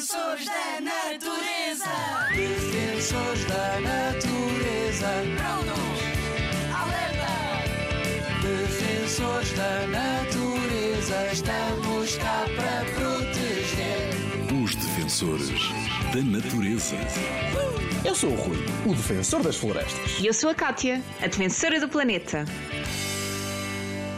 Defensores da natureza. Defensores da natureza. Prontos. Alerta. Defensores da natureza. Estamos cá para proteger. Os defensores da natureza. Eu sou o Rui, o defensor das florestas. E eu sou a Kátia, a defensora do planeta.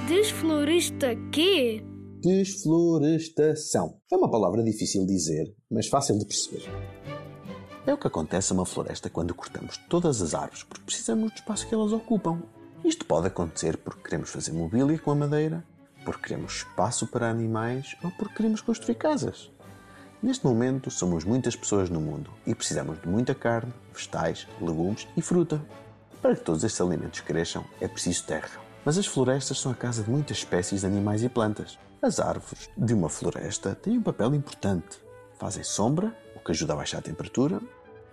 Desflorista quê? Desflorestação. É uma palavra difícil de dizer, mas fácil de perceber. É o que acontece a uma floresta quando cortamos todas as árvores porque precisamos do espaço que elas ocupam. Isto pode acontecer porque queremos fazer mobília com a madeira, porque queremos espaço para animais ou porque queremos construir casas. Neste momento, somos muitas pessoas no mundo e precisamos de muita carne, vegetais, legumes e fruta. Para que todos estes alimentos cresçam, é preciso terra. Mas as florestas são a casa de muitas espécies de animais e plantas. As árvores de uma floresta têm um papel importante. Fazem sombra, o que ajuda a baixar a temperatura.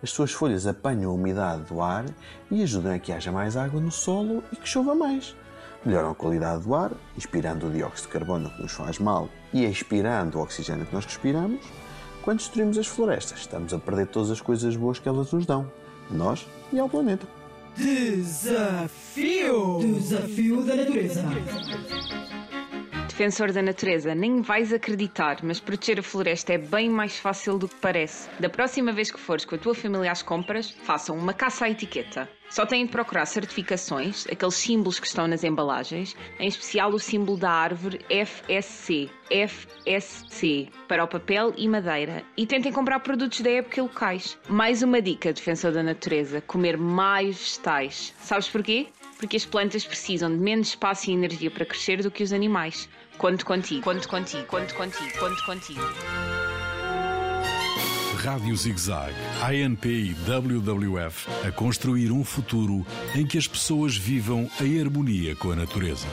As suas folhas apanham a umidade do ar e ajudam a que haja mais água no solo e que chova mais. Melhoram a qualidade do ar, inspirando o dióxido de carbono que nos faz mal e expirando o oxigênio que nós respiramos. Quando destruímos as florestas, estamos a perder todas as coisas boas que elas nos dão, nós e ao planeta. Desafio! Desafio da natureza. Defensor da natureza, nem vais acreditar, mas proteger a floresta é bem mais fácil do que parece. Da próxima vez que fores com a tua família às compras, façam uma caça à etiqueta. Só têm de procurar certificações, aqueles símbolos que estão nas embalagens, em especial o símbolo da árvore FSC, FSC, para o papel e madeira. E tentem comprar produtos da época locais. Mais uma dica, defensor da natureza: comer mais vegetais. Sabes porquê? Porque as plantas precisam de menos espaço e energia para crescer do que os animais. Conto contigo, conto contigo, conto contigo, conto contigo. Rádio ZigZag, ANP e WWF a construir um futuro em que as pessoas vivam em harmonia com a natureza.